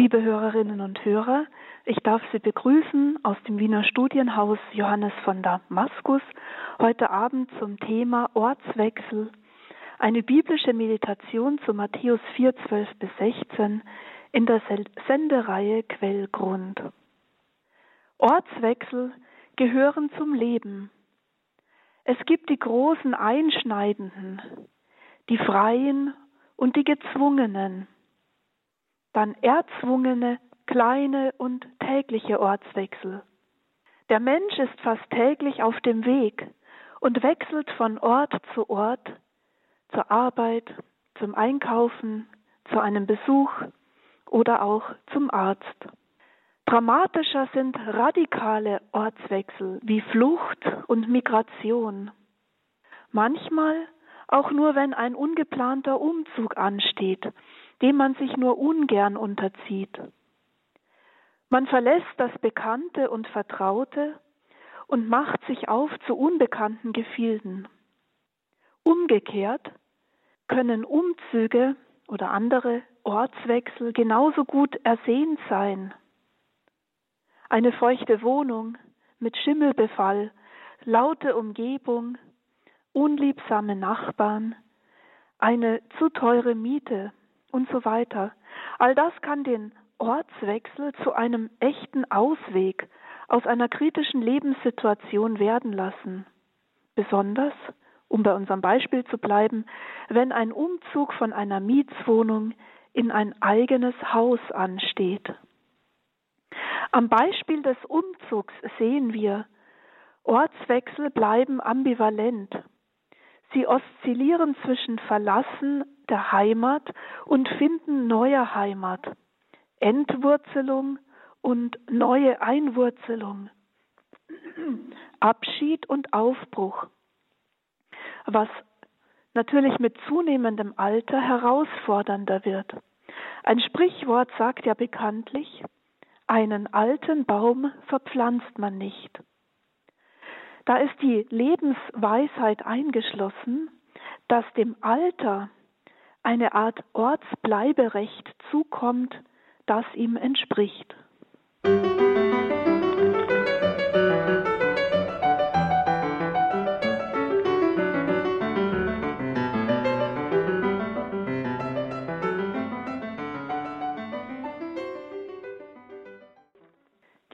Liebe Hörerinnen und Hörer, ich darf Sie begrüßen aus dem Wiener Studienhaus Johannes von Damaskus heute Abend zum Thema Ortswechsel, eine biblische Meditation zu Matthäus 4, 12 bis 16 in der Sendereihe Quellgrund. Ortswechsel gehören zum Leben. Es gibt die großen Einschneidenden, die freien und die gezwungenen dann erzwungene, kleine und tägliche Ortswechsel. Der Mensch ist fast täglich auf dem Weg und wechselt von Ort zu Ort, zur Arbeit, zum Einkaufen, zu einem Besuch oder auch zum Arzt. Dramatischer sind radikale Ortswechsel wie Flucht und Migration. Manchmal auch nur, wenn ein ungeplanter Umzug ansteht dem man sich nur ungern unterzieht. Man verlässt das Bekannte und Vertraute und macht sich auf zu unbekannten Gefilden. Umgekehrt können Umzüge oder andere Ortswechsel genauso gut ersehnt sein. Eine feuchte Wohnung mit Schimmelbefall, laute Umgebung, unliebsame Nachbarn, eine zu teure Miete, und so weiter. All das kann den Ortswechsel zu einem echten Ausweg aus einer kritischen Lebenssituation werden lassen. Besonders, um bei unserem Beispiel zu bleiben, wenn ein Umzug von einer Mietswohnung in ein eigenes Haus ansteht. Am Beispiel des Umzugs sehen wir, Ortswechsel bleiben ambivalent. Sie oszillieren zwischen Verlassen der Heimat und Finden neuer Heimat, Entwurzelung und neue Einwurzelung, Abschied und Aufbruch, was natürlich mit zunehmendem Alter herausfordernder wird. Ein Sprichwort sagt ja bekanntlich, einen alten Baum verpflanzt man nicht. Da ist die Lebensweisheit eingeschlossen, dass dem Alter eine Art Ortsbleiberecht zukommt, das ihm entspricht.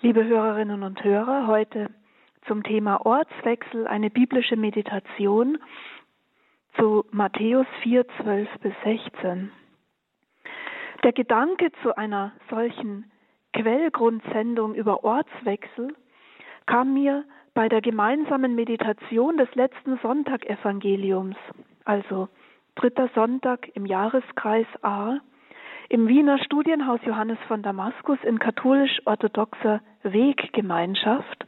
Liebe Hörerinnen und Hörer, heute zum Thema Ortswechsel eine biblische Meditation zu Matthäus 4, 12 bis 16. Der Gedanke zu einer solchen Quellgrundsendung über Ortswechsel kam mir bei der gemeinsamen Meditation des letzten Sonntagevangeliums, also dritter Sonntag im Jahreskreis A, im Wiener Studienhaus Johannes von Damaskus in katholisch-orthodoxer Weggemeinschaft,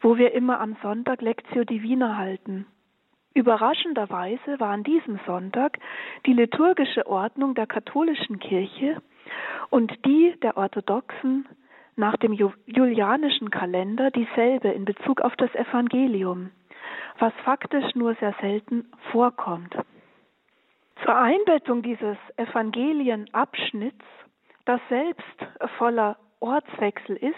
wo wir immer am Sonntag Lectio Divina halten. Überraschenderweise war an diesem Sonntag die liturgische Ordnung der katholischen Kirche und die der orthodoxen nach dem julianischen Kalender dieselbe in Bezug auf das Evangelium, was faktisch nur sehr selten vorkommt. Zur Einbettung dieses Evangelienabschnitts, das selbst voller Ortswechsel ist,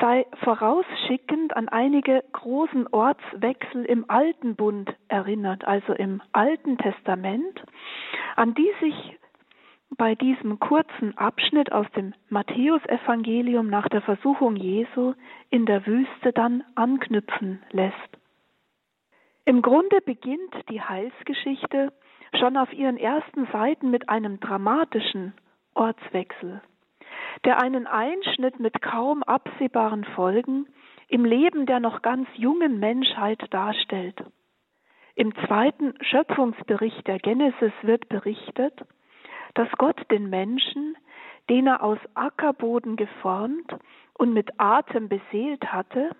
sei vorausschickend an einige großen Ortswechsel im Alten Bund erinnert, also im Alten Testament, an die sich bei diesem kurzen Abschnitt aus dem Matthäusevangelium nach der Versuchung Jesu in der Wüste dann anknüpfen lässt. Im Grunde beginnt die Heilsgeschichte schon auf ihren ersten Seiten mit einem dramatischen Ortswechsel der einen Einschnitt mit kaum absehbaren Folgen im Leben der noch ganz jungen Menschheit darstellt. Im zweiten Schöpfungsbericht der Genesis wird berichtet, dass Gott den Menschen, den er aus Ackerboden geformt und mit Atem beseelt hatte,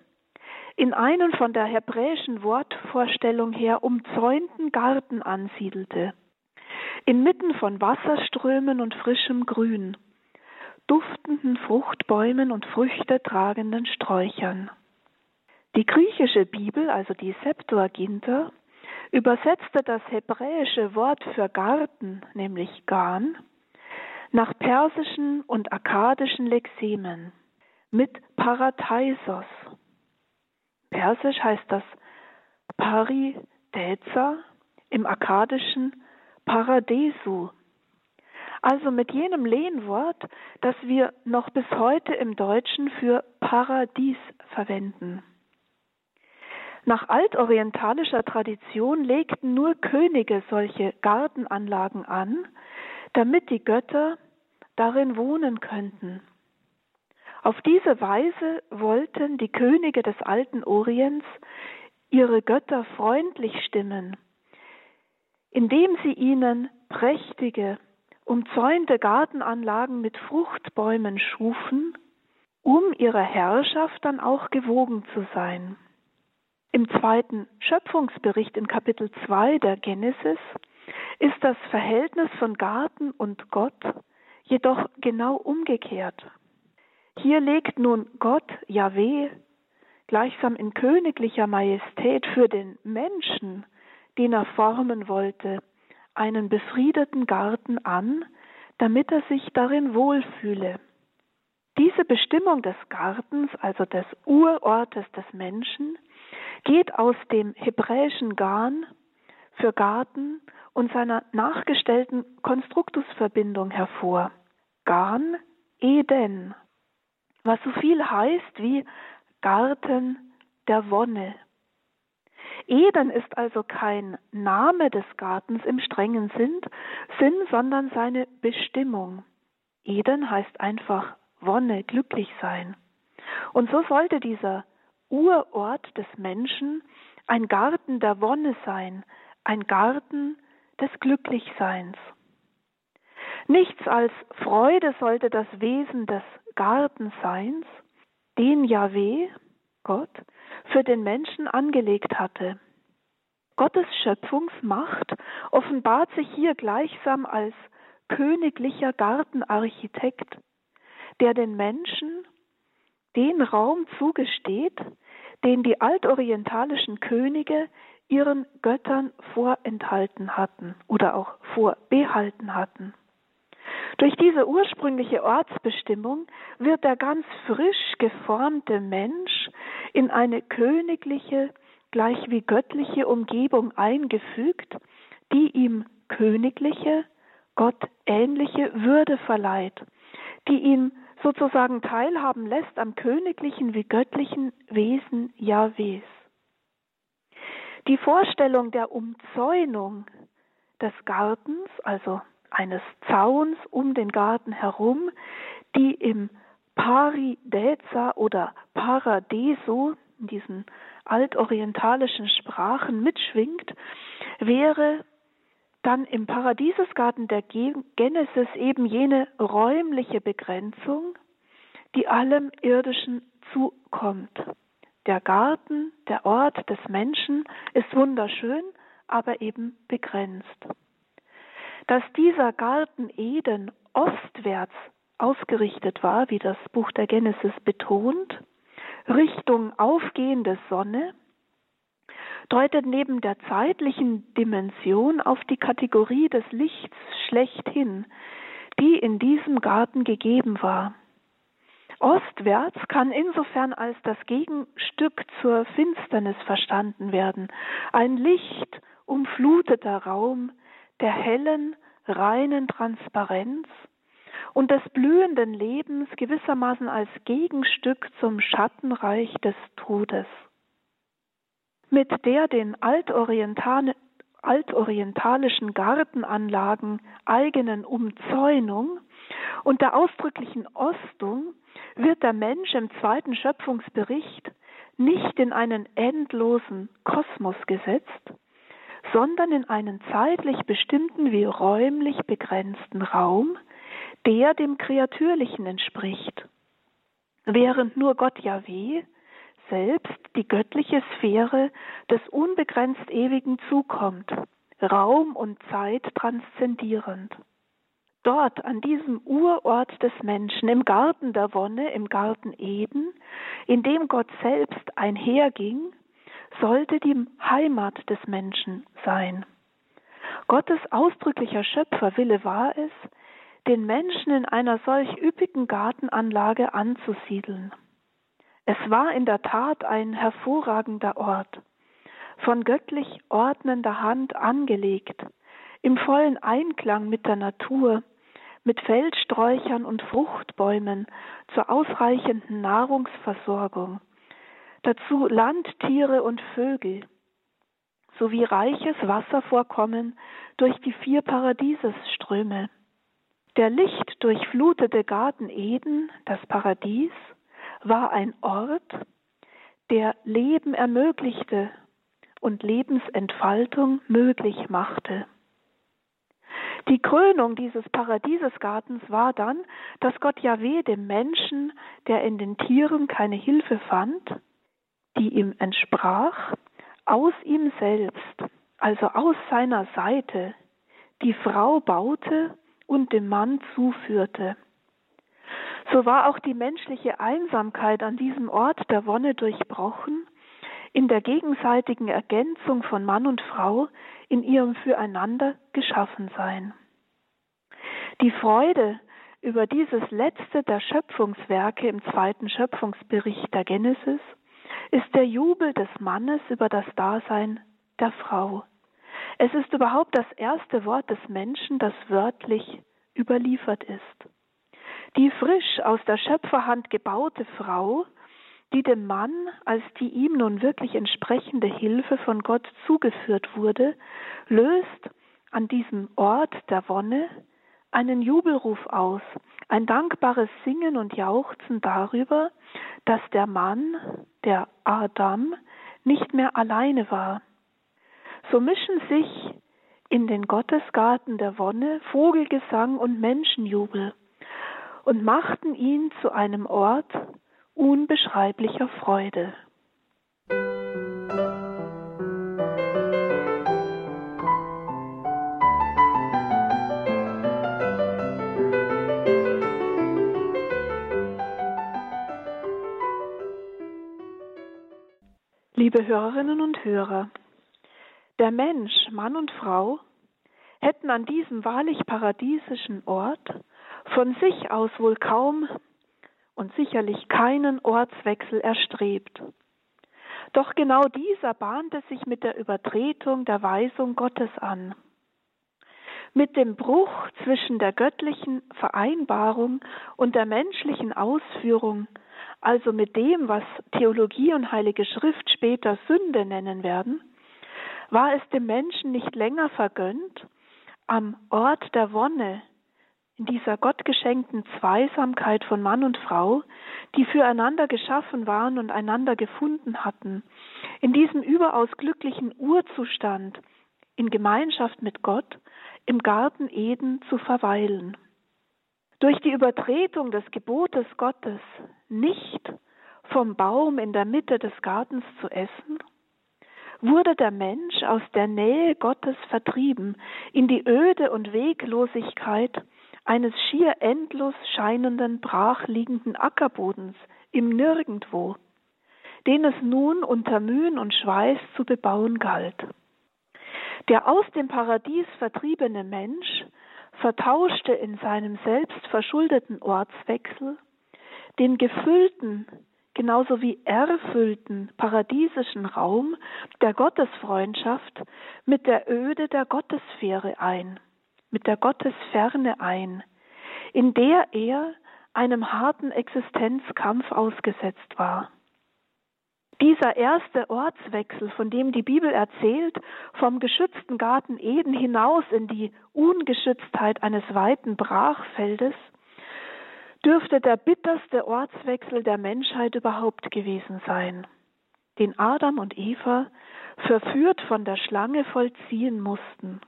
in einen von der hebräischen Wortvorstellung her umzäunten Garten ansiedelte, inmitten von Wasserströmen und frischem Grün, duftenden Fruchtbäumen und Früchte tragenden Sträuchern. Die griechische Bibel, also die Septuaginta, übersetzte das hebräische Wort für Garten, nämlich Gan, nach persischen und akkadischen Lexemen mit Parataisos. Persisch heißt das Parideza, im akkadischen Paradesu. Also mit jenem Lehnwort, das wir noch bis heute im Deutschen für Paradies verwenden. Nach altorientalischer Tradition legten nur Könige solche Gartenanlagen an, damit die Götter darin wohnen könnten. Auf diese Weise wollten die Könige des alten Orients ihre Götter freundlich stimmen, indem sie ihnen prächtige, umzäunte Gartenanlagen mit Fruchtbäumen schufen, um ihrer Herrschaft dann auch gewogen zu sein. Im zweiten Schöpfungsbericht in Kapitel 2 der Genesis ist das Verhältnis von Garten und Gott jedoch genau umgekehrt. Hier legt nun Gott, Yahweh, gleichsam in königlicher Majestät für den Menschen, den er formen wollte, einen befriedeten Garten an, damit er sich darin wohlfühle. Diese Bestimmung des Gartens, also des Urortes des Menschen, geht aus dem hebräischen Gan für Garten und seiner nachgestellten Konstruktusverbindung hervor. Gan, Eden, was so viel heißt wie Garten der Wonne. Eden ist also kein Name des Gartens im strengen Sinn, sondern seine Bestimmung. Eden heißt einfach Wonne, glücklich sein. Und so sollte dieser Urort des Menschen ein Garten der Wonne sein, ein Garten des Glücklichseins. Nichts als Freude sollte das Wesen des Gartenseins, den Yahweh, Gott, für den Menschen angelegt hatte. Gottes Schöpfungsmacht offenbart sich hier gleichsam als königlicher Gartenarchitekt, der den Menschen den Raum zugesteht, den die altorientalischen Könige ihren Göttern vorenthalten hatten oder auch vorbehalten hatten. Durch diese ursprüngliche Ortsbestimmung wird der ganz frisch geformte Mensch in eine königliche, gleich wie göttliche Umgebung eingefügt, die ihm königliche, Gott ähnliche Würde verleiht, die ihn sozusagen teilhaben lässt am königlichen wie göttlichen Wesen Jahwes. Die Vorstellung der Umzäunung des Gartens, also eines Zauns um den Garten herum, die im Parideza oder Paradeso, in diesen altorientalischen Sprachen mitschwingt, wäre dann im Paradiesesgarten der Genesis eben jene räumliche Begrenzung, die allem Irdischen zukommt. Der Garten, der Ort des Menschen ist wunderschön, aber eben begrenzt. Dass dieser Garten Eden ostwärts ausgerichtet war, wie das Buch der Genesis betont, Richtung aufgehende Sonne, deutet neben der zeitlichen Dimension auf die Kategorie des Lichts schlechthin, die in diesem Garten gegeben war. Ostwärts kann insofern als das Gegenstück zur Finsternis verstanden werden, ein Licht umfluteter Raum der hellen, reinen Transparenz und des blühenden Lebens gewissermaßen als Gegenstück zum Schattenreich des Todes. Mit der den altorientalischen Gartenanlagen eigenen Umzäunung und der ausdrücklichen Ostung wird der Mensch im zweiten Schöpfungsbericht nicht in einen endlosen Kosmos gesetzt, sondern in einen zeitlich bestimmten wie räumlich begrenzten Raum, der dem Kreatürlichen entspricht. Während nur Gott Jahweh selbst die göttliche Sphäre des unbegrenzt Ewigen zukommt, Raum und Zeit transzendierend. Dort, an diesem Urort des Menschen, im Garten der Wonne, im Garten Eden, in dem Gott selbst einherging, sollte die Heimat des Menschen sein. Gottes ausdrücklicher Schöpferwille war es, den Menschen in einer solch üppigen Gartenanlage anzusiedeln. Es war in der Tat ein hervorragender Ort, von göttlich ordnender Hand angelegt, im vollen Einklang mit der Natur, mit Feldsträuchern und Fruchtbäumen zur ausreichenden Nahrungsversorgung, dazu Landtiere und Vögel, sowie reiches Wasservorkommen durch die vier Paradiesesströme. Der lichtdurchflutete Garten Eden, das Paradies, war ein Ort, der Leben ermöglichte und Lebensentfaltung möglich machte. Die Krönung dieses Paradiesesgartens war dann, dass Gott Jahweh dem Menschen, der in den Tieren keine Hilfe fand, die ihm entsprach, aus ihm selbst, also aus seiner Seite, die Frau baute und dem Mann zuführte. So war auch die menschliche Einsamkeit an diesem Ort der Wonne durchbrochen, in der gegenseitigen Ergänzung von Mann und Frau in ihrem Füreinander geschaffen sein. Die Freude über dieses letzte der Schöpfungswerke im zweiten Schöpfungsbericht der Genesis ist der Jubel des Mannes über das Dasein der Frau. Es ist überhaupt das erste Wort des Menschen, das wörtlich überliefert ist. Die frisch aus der Schöpferhand gebaute Frau, die dem Mann als die ihm nun wirklich entsprechende Hilfe von Gott zugeführt wurde, löst an diesem Ort der Wonne einen Jubelruf aus, ein dankbares Singen und Jauchzen darüber, dass der Mann, der Adam, nicht mehr alleine war. So mischen sich in den Gottesgarten der Wonne Vogelgesang und Menschenjubel und machten ihn zu einem Ort unbeschreiblicher Freude. Liebe Hörerinnen und Hörer, der Mensch, Mann und Frau, hätten an diesem wahrlich paradiesischen Ort von sich aus wohl kaum und sicherlich keinen Ortswechsel erstrebt. Doch genau dieser bahnte sich mit der Übertretung der Weisung Gottes an. Mit dem Bruch zwischen der göttlichen Vereinbarung und der menschlichen Ausführung also mit dem, was Theologie und Heilige Schrift später Sünde nennen werden, war es dem Menschen nicht länger vergönnt, am Ort der Wonne, in dieser gottgeschenkten Zweisamkeit von Mann und Frau, die füreinander geschaffen waren und einander gefunden hatten, in diesem überaus glücklichen Urzustand, in Gemeinschaft mit Gott, im Garten Eden zu verweilen. Durch die Übertretung des Gebotes Gottes nicht vom Baum in der Mitte des Gartens zu essen, wurde der Mensch aus der Nähe Gottes vertrieben in die Öde und Weglosigkeit eines schier endlos scheinenden, brachliegenden Ackerbodens im Nirgendwo, den es nun unter Mühen und Schweiß zu bebauen galt. Der aus dem Paradies vertriebene Mensch vertauschte in seinem selbst verschuldeten Ortswechsel den gefüllten, genauso wie erfüllten paradiesischen Raum der Gottesfreundschaft mit der Öde der Gottesphäre ein, mit der Gottesferne ein, in der er einem harten Existenzkampf ausgesetzt war. Dieser erste Ortswechsel, von dem die Bibel erzählt, vom geschützten Garten Eden hinaus in die Ungeschütztheit eines weiten Brachfeldes, dürfte der bitterste Ortswechsel der Menschheit überhaupt gewesen sein, den Adam und Eva verführt von der Schlange vollziehen mussten.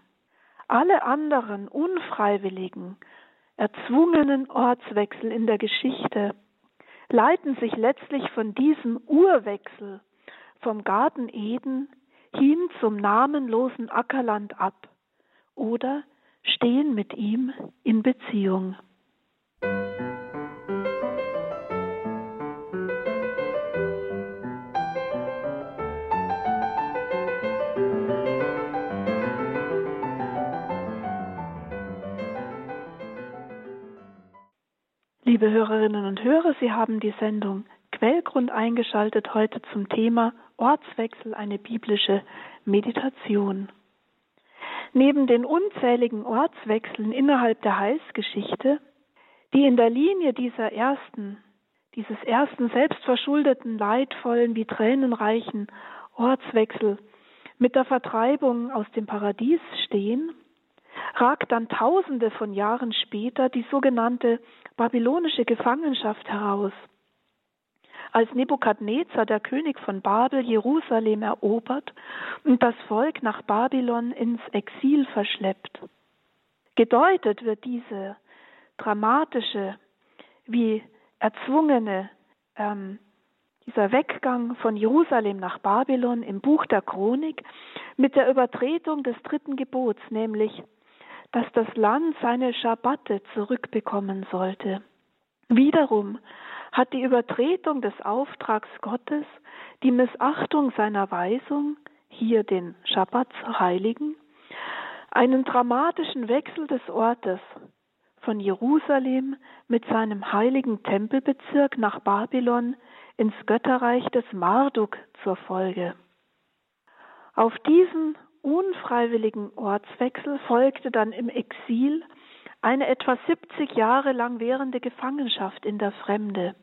Alle anderen unfreiwilligen, erzwungenen Ortswechsel in der Geschichte leiten sich letztlich von diesem Urwechsel vom Garten Eden hin zum namenlosen Ackerland ab oder stehen mit ihm in Beziehung. Liebe Hörerinnen und Hörer, Sie haben die Sendung Quellgrund eingeschaltet heute zum Thema Ortswechsel, eine biblische Meditation. Neben den unzähligen Ortswechseln innerhalb der Heilsgeschichte, die in der Linie dieser ersten, dieses ersten selbstverschuldeten, leidvollen wie tränenreichen Ortswechsel mit der Vertreibung aus dem Paradies stehen, ragt dann tausende von Jahren später die sogenannte babylonische Gefangenschaft heraus, als Nebukadnezar, der König von Babel, Jerusalem erobert und das Volk nach Babylon ins Exil verschleppt. Gedeutet wird diese dramatische, wie erzwungene, ähm, dieser Weggang von Jerusalem nach Babylon im Buch der Chronik mit der Übertretung des dritten Gebots, nämlich, dass das Land seine Schabbate zurückbekommen sollte. Wiederum hat die Übertretung des Auftrags Gottes, die Missachtung seiner Weisung, hier den Schabbat zu heiligen, einen dramatischen Wechsel des Ortes von Jerusalem mit seinem heiligen Tempelbezirk nach Babylon ins Götterreich des Marduk zur Folge. Auf diesen unfreiwilligen Ortswechsel folgte dann im Exil eine etwa 70 Jahre lang währende Gefangenschaft in der Fremde.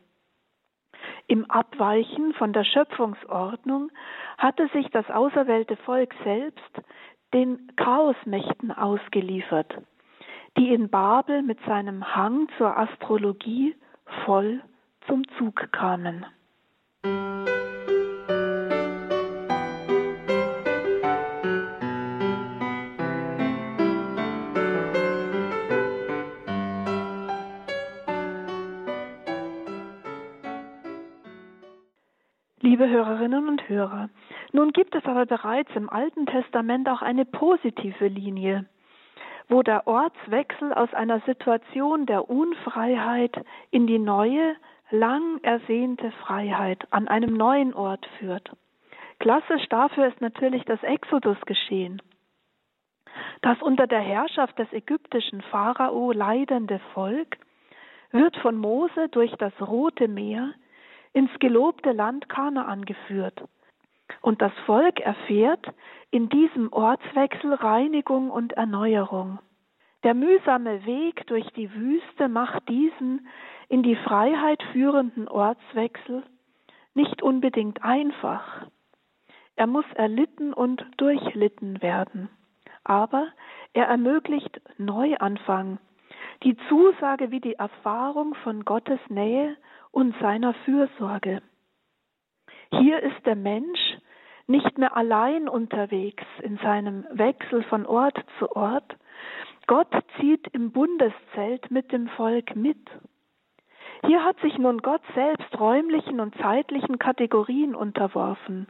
Im Abweichen von der Schöpfungsordnung hatte sich das auserwählte Volk selbst den Chaosmächten ausgeliefert, die in Babel mit seinem Hang zur Astrologie voll zum Zug kamen. Liebe Hörerinnen und Hörer, nun gibt es aber bereits im Alten Testament auch eine positive Linie, wo der Ortswechsel aus einer Situation der Unfreiheit in die neue, lang ersehnte Freiheit an einem neuen Ort führt. Klassisch dafür ist natürlich das Exodus geschehen. Das unter der Herrschaft des ägyptischen Pharao leidende Volk wird von Mose durch das Rote Meer ins gelobte Land Kanaan geführt. Und das Volk erfährt in diesem Ortswechsel Reinigung und Erneuerung. Der mühsame Weg durch die Wüste macht diesen in die Freiheit führenden Ortswechsel nicht unbedingt einfach. Er muss erlitten und durchlitten werden. Aber er ermöglicht Neuanfang, die Zusage wie die Erfahrung von Gottes Nähe und seiner Fürsorge. Hier ist der Mensch nicht mehr allein unterwegs in seinem Wechsel von Ort zu Ort. Gott zieht im Bundeszelt mit dem Volk mit. Hier hat sich nun Gott selbst räumlichen und zeitlichen Kategorien unterworfen,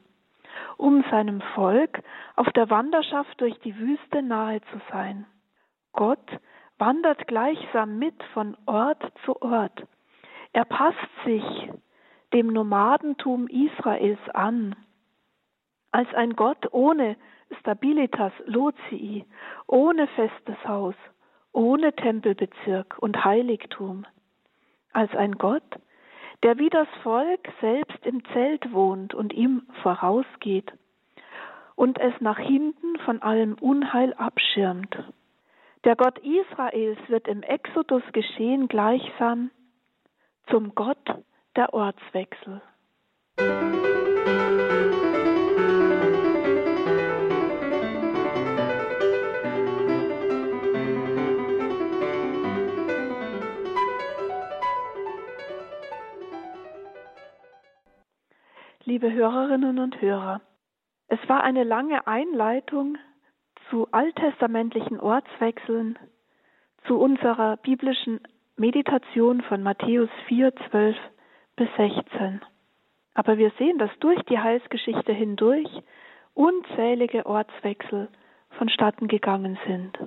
um seinem Volk auf der Wanderschaft durch die Wüste nahe zu sein. Gott wandert gleichsam mit von Ort zu Ort, er passt sich dem Nomadentum Israels an, als ein Gott ohne Stabilitas Lozii, ohne festes Haus, ohne Tempelbezirk und Heiligtum, als ein Gott, der wie das Volk selbst im Zelt wohnt und ihm vorausgeht und es nach hinten von allem Unheil abschirmt. Der Gott Israels wird im Exodus geschehen gleichsam zum Gott der Ortswechsel. Liebe Hörerinnen und Hörer, es war eine lange Einleitung zu alttestamentlichen Ortswechseln, zu unserer biblischen Meditation von Matthäus 4, 12 bis 16. Aber wir sehen, dass durch die Heilsgeschichte hindurch unzählige Ortswechsel vonstatten gegangen sind.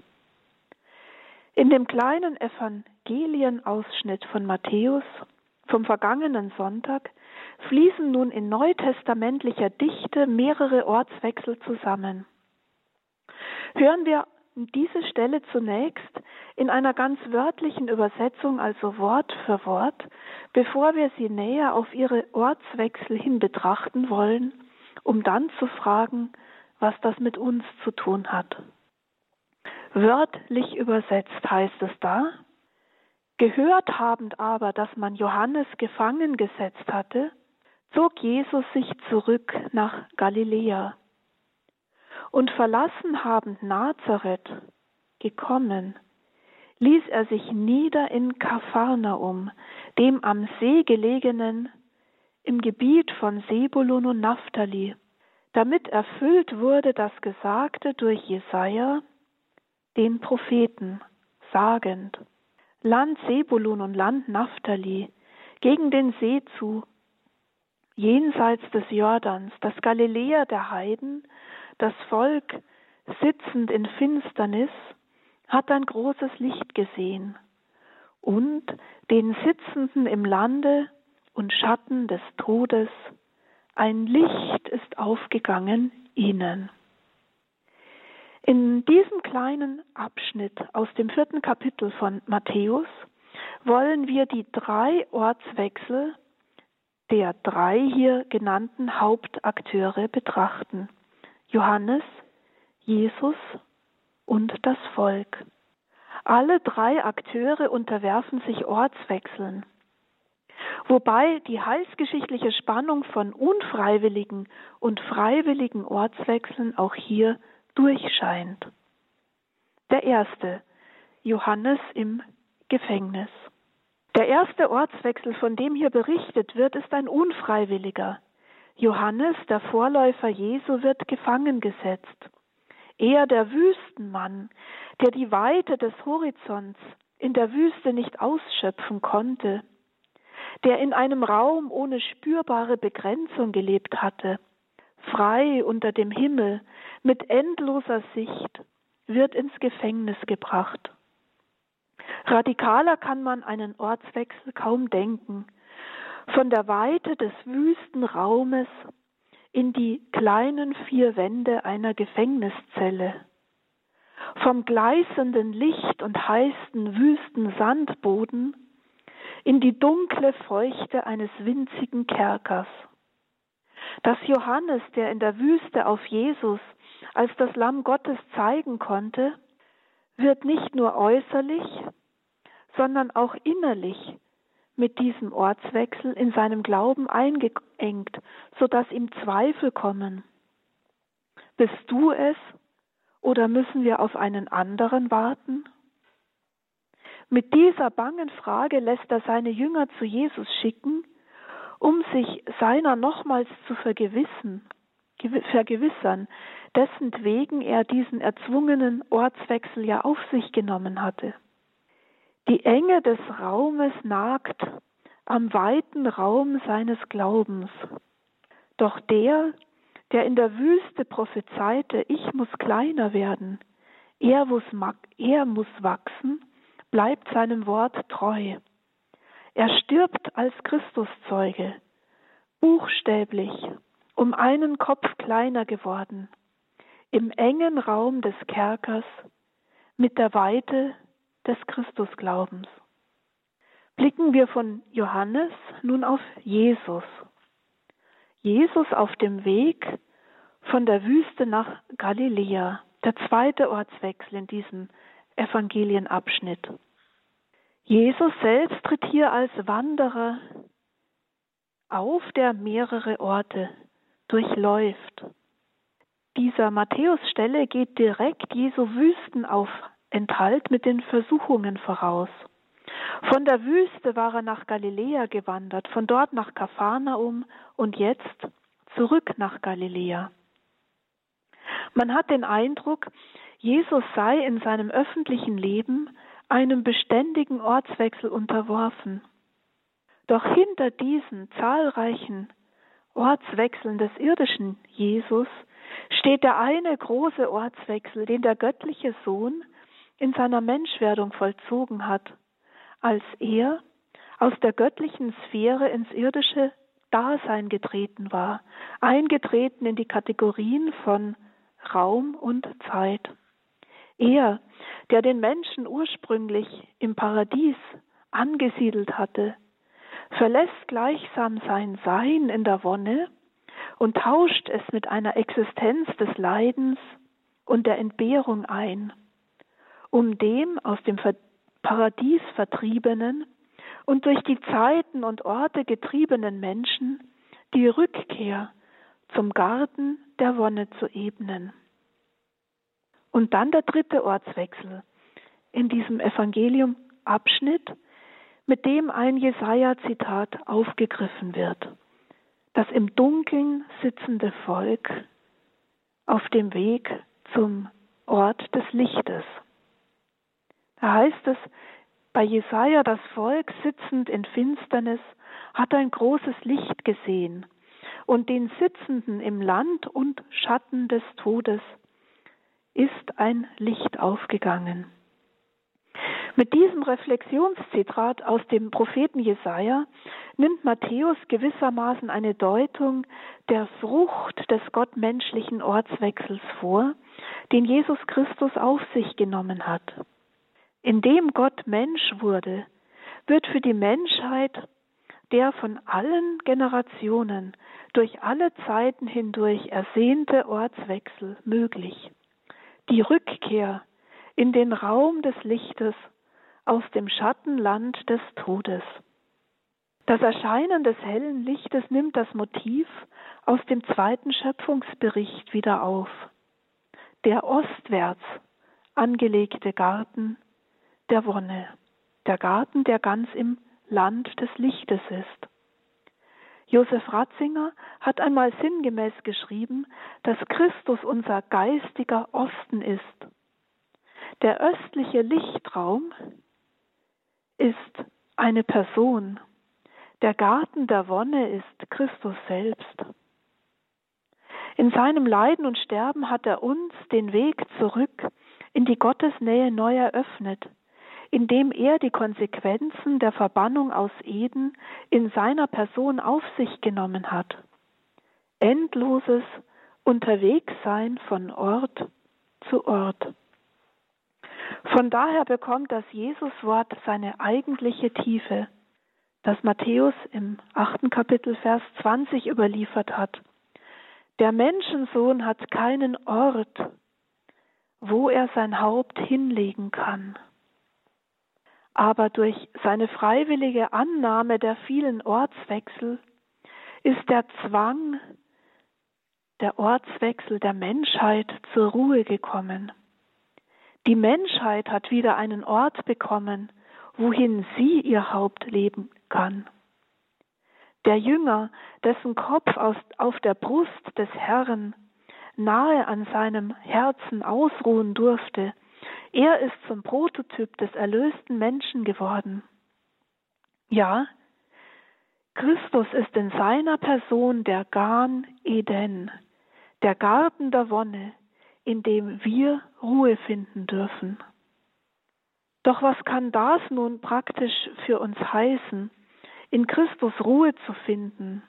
In dem kleinen Evangelienausschnitt von Matthäus vom vergangenen Sonntag fließen nun in neutestamentlicher Dichte mehrere Ortswechsel zusammen. Hören wir diese Stelle zunächst in einer ganz wörtlichen Übersetzung, also Wort für Wort, bevor wir sie näher auf ihre Ortswechsel hin betrachten wollen, um dann zu fragen, was das mit uns zu tun hat. Wörtlich übersetzt heißt es da, gehört habend aber, dass man Johannes gefangen gesetzt hatte, zog Jesus sich zurück nach Galiläa. Und verlassen habend Nazareth, gekommen, ließ er sich nieder in Kapharnaum, dem am See gelegenen, im Gebiet von Sebulun und Naphtali, damit erfüllt wurde das Gesagte durch Jesaja, den Propheten, sagend: Land Sebulun und Land Naphtali, gegen den See zu, jenseits des Jordans, das Galiläa der Heiden, das Volk, sitzend in Finsternis, hat ein großes Licht gesehen, und den Sitzenden im Lande und Schatten des Todes, ein Licht ist aufgegangen ihnen. In diesem kleinen Abschnitt aus dem vierten Kapitel von Matthäus wollen wir die drei Ortswechsel der drei hier genannten Hauptakteure betrachten. Johannes, Jesus und das Volk. Alle drei Akteure unterwerfen sich Ortswechseln, wobei die heilsgeschichtliche Spannung von unfreiwilligen und freiwilligen Ortswechseln auch hier durchscheint. Der erste, Johannes im Gefängnis. Der erste Ortswechsel, von dem hier berichtet wird, ist ein unfreiwilliger. Johannes, der Vorläufer Jesu, wird gefangen gesetzt. Er, der Wüstenmann, der die Weite des Horizonts in der Wüste nicht ausschöpfen konnte, der in einem Raum ohne spürbare Begrenzung gelebt hatte, frei unter dem Himmel, mit endloser Sicht, wird ins Gefängnis gebracht. Radikaler kann man einen Ortswechsel kaum denken. Von der Weite des wüsten Raumes in die kleinen vier Wände einer Gefängniszelle. Vom gleißenden Licht und heißen wüsten Sandboden in die dunkle Feuchte eines winzigen Kerkers. Dass Johannes, der in der Wüste auf Jesus als das Lamm Gottes zeigen konnte, wird nicht nur äußerlich, sondern auch innerlich mit diesem Ortswechsel in seinem Glauben eingeengt, so dass ihm Zweifel kommen. Bist du es oder müssen wir auf einen anderen warten? Mit dieser bangen Frage lässt er seine Jünger zu Jesus schicken, um sich seiner nochmals zu vergewissen, vergewissern, dessen wegen er diesen erzwungenen Ortswechsel ja auf sich genommen hatte. Die Enge des Raumes nagt am weiten Raum seines Glaubens. Doch der, der in der Wüste prophezeite, ich muss kleiner werden, er muss, er muss wachsen, bleibt seinem Wort treu. Er stirbt als Christuszeuge, buchstäblich, um einen Kopf kleiner geworden, im engen Raum des Kerkers, mit der Weite des Christusglaubens. Blicken wir von Johannes nun auf Jesus. Jesus auf dem Weg von der Wüste nach Galiläa, der zweite Ortswechsel in diesem Evangelienabschnitt. Jesus selbst tritt hier als Wanderer auf, der mehrere Orte durchläuft. Dieser Matthäusstelle geht direkt Jesu Wüstenauf Enthalt mit den Versuchungen voraus. Von der Wüste war er nach Galiläa gewandert, von dort nach Kapharnaum und jetzt zurück nach Galiläa. Man hat den Eindruck, Jesus sei in seinem öffentlichen Leben einem beständigen Ortswechsel unterworfen. Doch hinter diesen zahlreichen Ortswechseln des irdischen Jesus steht der eine große Ortswechsel, den der göttliche Sohn in seiner Menschwerdung vollzogen hat, als er aus der göttlichen Sphäre ins irdische Dasein getreten war, eingetreten in die Kategorien von Raum und Zeit. Er, der den Menschen ursprünglich im Paradies angesiedelt hatte, verlässt gleichsam sein Sein in der Wonne und tauscht es mit einer Existenz des Leidens und der Entbehrung ein, um dem aus dem Paradies vertriebenen und durch die Zeiten und Orte getriebenen Menschen die Rückkehr zum Garten der Wonne zu ebnen. Und dann der dritte Ortswechsel in diesem Evangelium-Abschnitt, mit dem ein Jesaja-Zitat aufgegriffen wird. Das im Dunkeln sitzende Volk auf dem Weg zum Ort des Lichtes. Da heißt es, bei Jesaja, das Volk sitzend in Finsternis, hat ein großes Licht gesehen und den Sitzenden im Land und Schatten des Todes ist ein Licht aufgegangen. Mit diesem Reflexionszitat aus dem Propheten Jesaja nimmt Matthäus gewissermaßen eine Deutung der Frucht des gottmenschlichen Ortswechsels vor, den Jesus Christus auf sich genommen hat. Indem Gott Mensch wurde, wird für die Menschheit der von allen Generationen durch alle Zeiten hindurch ersehnte Ortswechsel möglich. Die Rückkehr in den Raum des Lichtes aus dem Schattenland des Todes. Das Erscheinen des hellen Lichtes nimmt das Motiv aus dem zweiten Schöpfungsbericht wieder auf. Der ostwärts angelegte Garten der Wonne, der Garten, der ganz im Land des Lichtes ist. Josef Ratzinger hat einmal sinngemäß geschrieben, dass Christus unser geistiger Osten ist. Der östliche Lichtraum ist eine Person. Der Garten der Wonne ist Christus selbst. In seinem Leiden und Sterben hat er uns den Weg zurück in die Gottesnähe neu eröffnet indem er die Konsequenzen der Verbannung aus Eden in seiner Person auf sich genommen hat. Endloses Unterwegssein von Ort zu Ort. Von daher bekommt das Jesuswort seine eigentliche Tiefe, das Matthäus im achten Kapitel Vers 20 überliefert hat. Der Menschensohn hat keinen Ort, wo er sein Haupt hinlegen kann aber durch seine freiwillige Annahme der vielen Ortswechsel ist der Zwang, der Ortswechsel der Menschheit zur Ruhe gekommen. Die Menschheit hat wieder einen Ort bekommen, wohin sie ihr Haupt leben kann. Der Jünger, dessen Kopf auf der Brust des Herrn nahe an seinem Herzen ausruhen durfte, er ist zum Prototyp des erlösten Menschen geworden. Ja, Christus ist in seiner Person der Garn Eden, der Garten der Wonne, in dem wir Ruhe finden dürfen. Doch was kann das nun praktisch für uns heißen, in Christus Ruhe zu finden?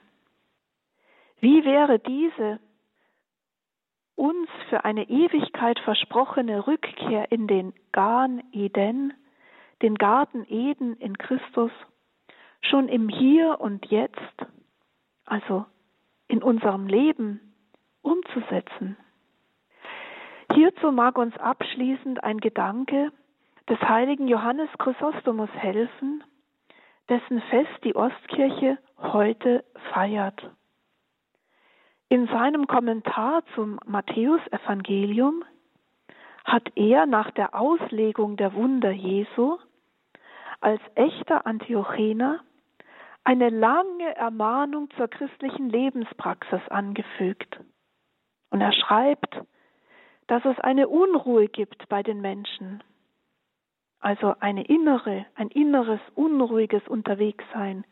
Wie wäre diese uns für eine Ewigkeit versprochene Rückkehr in den Garn Eden, den Garten Eden in Christus, schon im Hier und Jetzt, also in unserem Leben, umzusetzen. Hierzu mag uns abschließend ein Gedanke des heiligen Johannes Chrysostomus helfen, dessen Fest die Ostkirche heute feiert. In seinem Kommentar zum Matthäusevangelium hat er nach der Auslegung der Wunder Jesu als echter Antiochener eine lange Ermahnung zur christlichen Lebenspraxis angefügt. Und er schreibt, dass es eine Unruhe gibt bei den Menschen, also eine innere, ein inneres unruhiges Unterwegssein,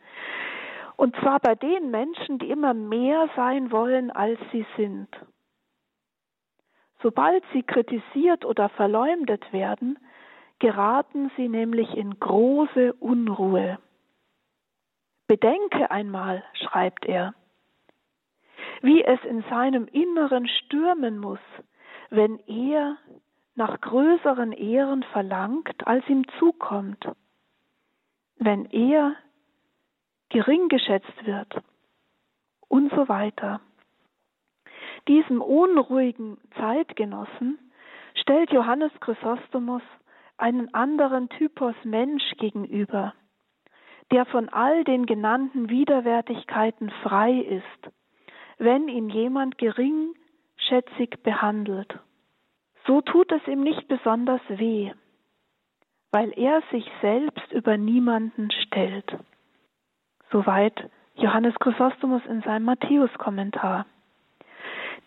und zwar bei den Menschen, die immer mehr sein wollen, als sie sind. Sobald sie kritisiert oder verleumdet werden, geraten sie nämlich in große Unruhe. Bedenke einmal, schreibt er, wie es in seinem Inneren stürmen muss, wenn er nach größeren Ehren verlangt, als ihm zukommt, wenn er gering geschätzt wird und so weiter. Diesem unruhigen Zeitgenossen stellt Johannes Chrysostomus einen anderen Typus Mensch gegenüber, der von all den genannten Widerwärtigkeiten frei ist, wenn ihn jemand geringschätzig behandelt. So tut es ihm nicht besonders weh, weil er sich selbst über niemanden stellt. Soweit Johannes Chrysostomus in seinem Matthäus-Kommentar.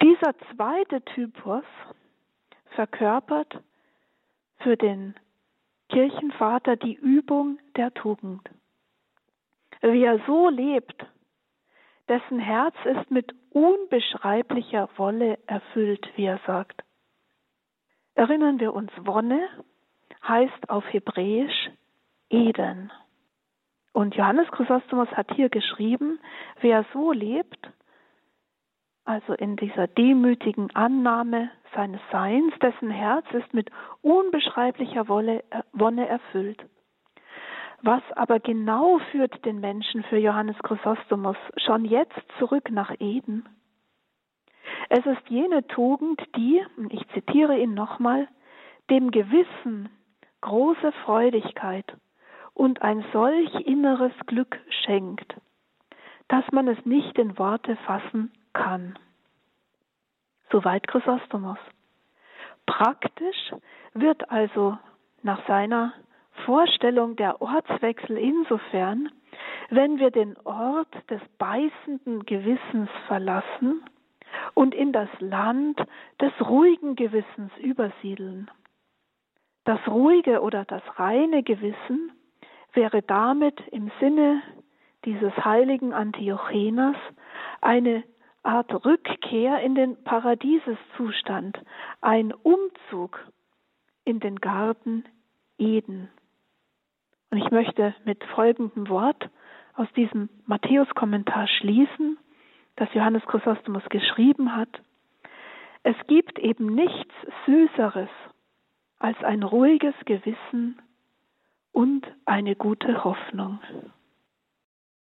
Dieser zweite Typus verkörpert für den Kirchenvater die Übung der Tugend. Wer so lebt, dessen Herz ist mit unbeschreiblicher Wolle erfüllt, wie er sagt. Erinnern wir uns, Wonne heißt auf Hebräisch Eden. Und Johannes Chrysostomus hat hier geschrieben, wer so lebt, also in dieser demütigen Annahme seines Seins, dessen Herz ist mit unbeschreiblicher äh, Wonne erfüllt. Was aber genau führt den Menschen für Johannes Chrysostomus schon jetzt zurück nach Eden? Es ist jene Tugend, die, ich zitiere ihn nochmal, dem Gewissen große Freudigkeit und ein solch inneres Glück schenkt, dass man es nicht in Worte fassen kann. Soweit Chrysostomus. Praktisch wird also nach seiner Vorstellung der Ortswechsel insofern, wenn wir den Ort des beißenden Gewissens verlassen und in das Land des ruhigen Gewissens übersiedeln. Das ruhige oder das reine Gewissen wäre damit im Sinne dieses heiligen Antiochenas eine Art Rückkehr in den Paradieseszustand, ein Umzug in den Garten Eden. Und ich möchte mit folgendem Wort aus diesem Matthäus-Kommentar schließen, das Johannes Chrysostomus geschrieben hat. Es gibt eben nichts Süßeres als ein ruhiges Gewissen und eine gute Hoffnung.